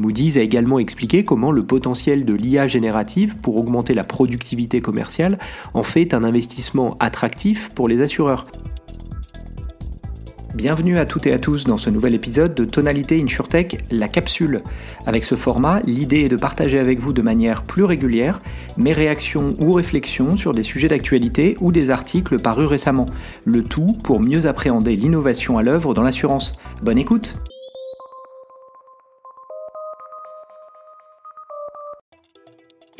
Moody's a également expliqué comment le potentiel de l'IA générative pour augmenter la productivité commerciale en fait un investissement attractif pour les assureurs. Bienvenue à toutes et à tous dans ce nouvel épisode de Tonalité InsurTech, la capsule. Avec ce format, l'idée est de partager avec vous de manière plus régulière mes réactions ou réflexions sur des sujets d'actualité ou des articles parus récemment. Le tout pour mieux appréhender l'innovation à l'œuvre dans l'assurance. Bonne écoute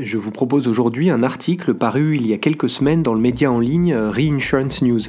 Je vous propose aujourd'hui un article paru il y a quelques semaines dans le média en ligne euh, Reinsurance News.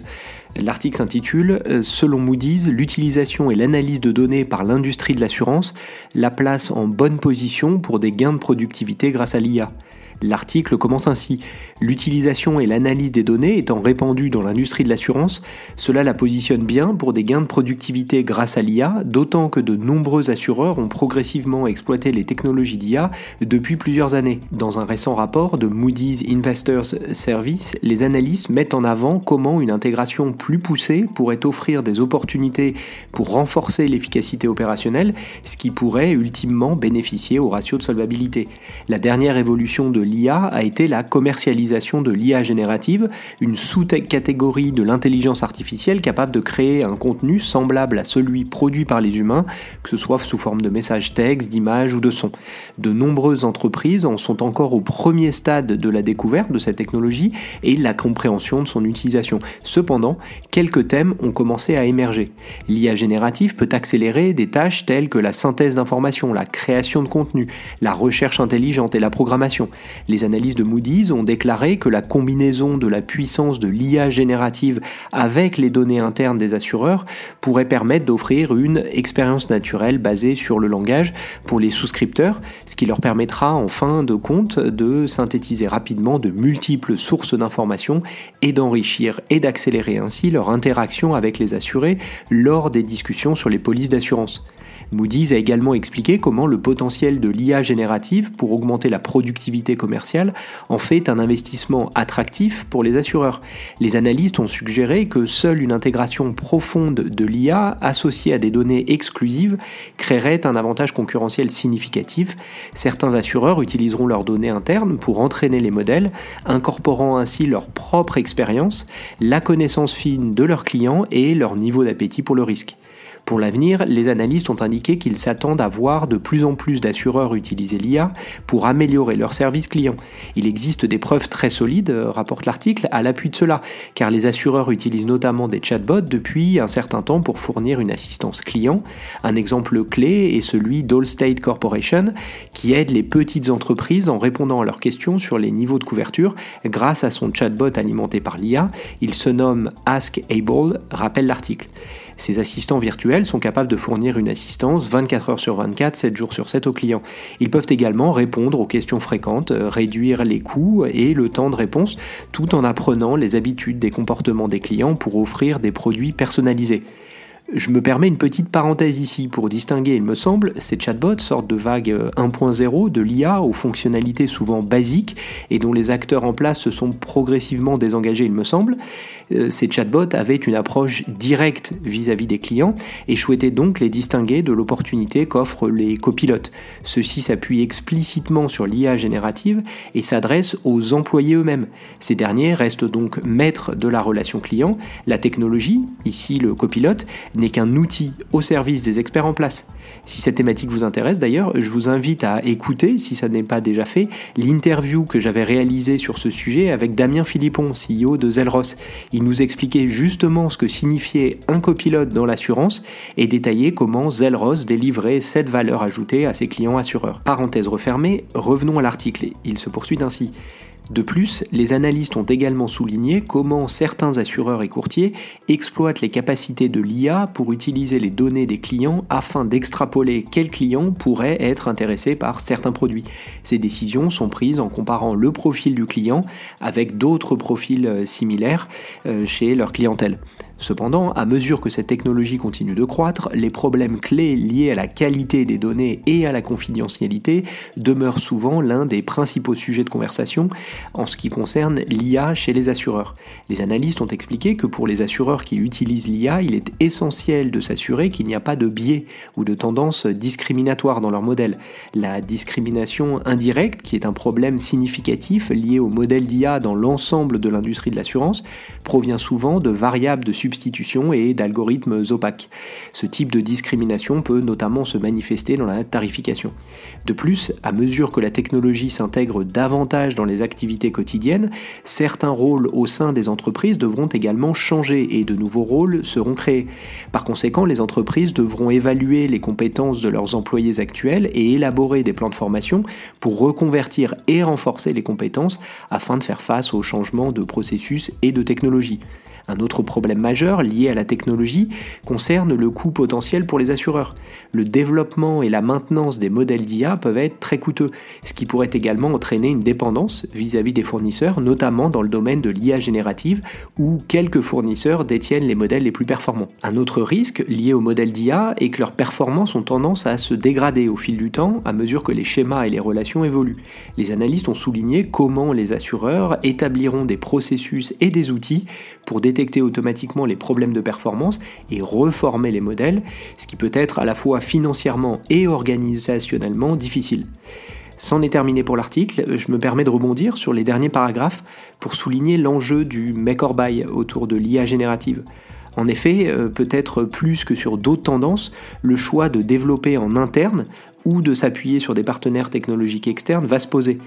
L'article s'intitule euh, Selon Moody's, l'utilisation et l'analyse de données par l'industrie de l'assurance la place en bonne position pour des gains de productivité grâce à l'IA. L'article commence ainsi. L'utilisation et l'analyse des données étant répandues dans l'industrie de l'assurance, cela la positionne bien pour des gains de productivité grâce à l'IA, d'autant que de nombreux assureurs ont progressivement exploité les technologies d'IA depuis plusieurs années. Dans un récent rapport de Moody's Investors Service, les analystes mettent en avant comment une intégration plus poussée pourrait offrir des opportunités pour renforcer l'efficacité opérationnelle, ce qui pourrait ultimement bénéficier au ratio de solvabilité. La dernière évolution de l'IA a été la commercialisation de l'IA générative, une sous-catégorie de l'intelligence artificielle capable de créer un contenu semblable à celui produit par les humains, que ce soit sous forme de messages texte, d'images ou de sons. De nombreuses entreprises en sont encore au premier stade de la découverte de cette technologie et la compréhension de son utilisation. Cependant, quelques thèmes ont commencé à émerger. L'IA générative peut accélérer des tâches telles que la synthèse d'informations, la création de contenu, la recherche intelligente et la programmation. Les analyses de Moody's ont déclaré que la combinaison de la puissance de l'IA générative avec les données internes des assureurs pourrait permettre d'offrir une expérience naturelle basée sur le langage pour les souscripteurs, ce qui leur permettra en fin de compte de synthétiser rapidement de multiples sources d'informations et d'enrichir et d'accélérer ainsi leur interaction avec les assurés lors des discussions sur les polices d'assurance. Moody's a également expliqué comment le potentiel de l'IA générative pour augmenter la productivité commerciale en fait un investissement attractif pour les assureurs. Les analystes ont suggéré que seule une intégration profonde de l'IA associée à des données exclusives créerait un avantage concurrentiel significatif. Certains assureurs utiliseront leurs données internes pour entraîner les modèles, incorporant ainsi leur propre expérience, la connaissance fine de leurs clients et leur niveau d'appétit pour le risque. Pour l'avenir, les analystes ont indiqué qu'ils s'attendent à voir de plus en plus d'assureurs utiliser l'IA pour améliorer leur service client. Il existe des preuves très solides, rapporte l'article, à l'appui de cela, car les assureurs utilisent notamment des chatbots depuis un certain temps pour fournir une assistance client. Un exemple clé est celui d'Allstate Corporation, qui aide les petites entreprises en répondant à leurs questions sur les niveaux de couverture grâce à son chatbot alimenté par l'IA. Il se nomme Ask Able, rappelle l'article. Ces assistants virtuels sont capables de fournir une assistance 24 heures sur 24, 7 jours sur 7 aux clients. Ils peuvent également répondre aux questions fréquentes, réduire les coûts et le temps de réponse, tout en apprenant les habitudes des comportements des clients pour offrir des produits personnalisés. Je me permets une petite parenthèse ici pour distinguer, il me semble, ces chatbots sortent de vague 1.0 de l'IA aux fonctionnalités souvent basiques et dont les acteurs en place se sont progressivement désengagés, il me semble. Euh, ces chatbots avaient une approche directe vis-à-vis des clients et souhaitaient donc les distinguer de l'opportunité qu'offrent les copilotes. Ceux-ci s'appuient explicitement sur l'IA générative et s'adressent aux employés eux-mêmes. Ces derniers restent donc maîtres de la relation client. La technologie, ici le copilote, n'est qu'un outil au service des experts en place. Si cette thématique vous intéresse d'ailleurs, je vous invite à écouter, si ça n'est pas déjà fait, l'interview que j'avais réalisée sur ce sujet avec Damien Philippon, CEO de Zelros. Il nous expliquait justement ce que signifiait un copilote dans l'assurance et détaillait comment Zelros délivrait cette valeur ajoutée à ses clients assureurs. Parenthèse refermée, revenons à l'article. Il se poursuit ainsi. De plus, les analystes ont également souligné comment certains assureurs et courtiers exploitent les capacités de l'IA pour utiliser les données des clients afin d'extrapoler quels clients pourraient être intéressés par certains produits. Ces décisions sont prises en comparant le profil du client avec d'autres profils euh, similaires euh, chez leur clientèle. Cependant, à mesure que cette technologie continue de croître, les problèmes clés liés à la qualité des données et à la confidentialité demeurent souvent l'un des principaux sujets de conversation en ce qui concerne l'IA chez les assureurs. Les analystes ont expliqué que pour les assureurs qui utilisent l'IA, il est essentiel de s'assurer qu'il n'y a pas de biais ou de tendance discriminatoire dans leur modèle. La discrimination indirecte, qui est un problème significatif lié au modèle d'IA dans l'ensemble de l'industrie de l'assurance, provient souvent de variables de et d'algorithmes opaques. Ce type de discrimination peut notamment se manifester dans la tarification. De plus, à mesure que la technologie s'intègre davantage dans les activités quotidiennes, certains rôles au sein des entreprises devront également changer et de nouveaux rôles seront créés. Par conséquent, les entreprises devront évaluer les compétences de leurs employés actuels et élaborer des plans de formation pour reconvertir et renforcer les compétences afin de faire face aux changements de processus et de technologie. Un autre problème majeur lié à la technologie concerne le coût potentiel pour les assureurs. Le développement et la maintenance des modèles d'IA peuvent être très coûteux, ce qui pourrait également entraîner une dépendance vis-à-vis des fournisseurs, notamment dans le domaine de l'IA générative, où quelques fournisseurs détiennent les modèles les plus performants. Un autre risque lié aux modèles d'IA est que leurs performances ont tendance à se dégrader au fil du temps à mesure que les schémas et les relations évoluent. Les analystes ont souligné comment les assureurs établiront des processus et des outils pour détecter automatiquement les problèmes de performance et reformer les modèles, ce qui peut être à la fois financièrement et organisationnellement difficile. C'en est terminé pour l'article, je me permets de rebondir sur les derniers paragraphes pour souligner l'enjeu du make or buy autour de l'IA générative. En effet, euh, peut-être plus que sur d'autres tendances, le choix de développer en interne ou de s'appuyer sur des partenaires technologiques externes va se poser.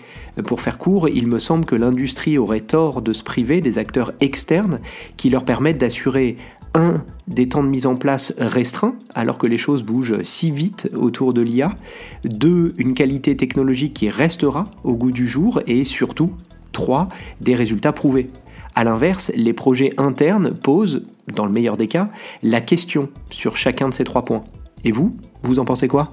Pour faire court, il me semble que l'industrie aurait tort de se priver des acteurs externes qui leur permettent d'assurer un, des temps de mise en place restreints, alors que les choses bougent si vite autour de l'IA, deux, une qualité technologique qui restera au goût du jour, et surtout, trois, des résultats prouvés. A l'inverse, les projets internes posent, dans le meilleur des cas, la question sur chacun de ces trois points. Et vous, vous en pensez quoi?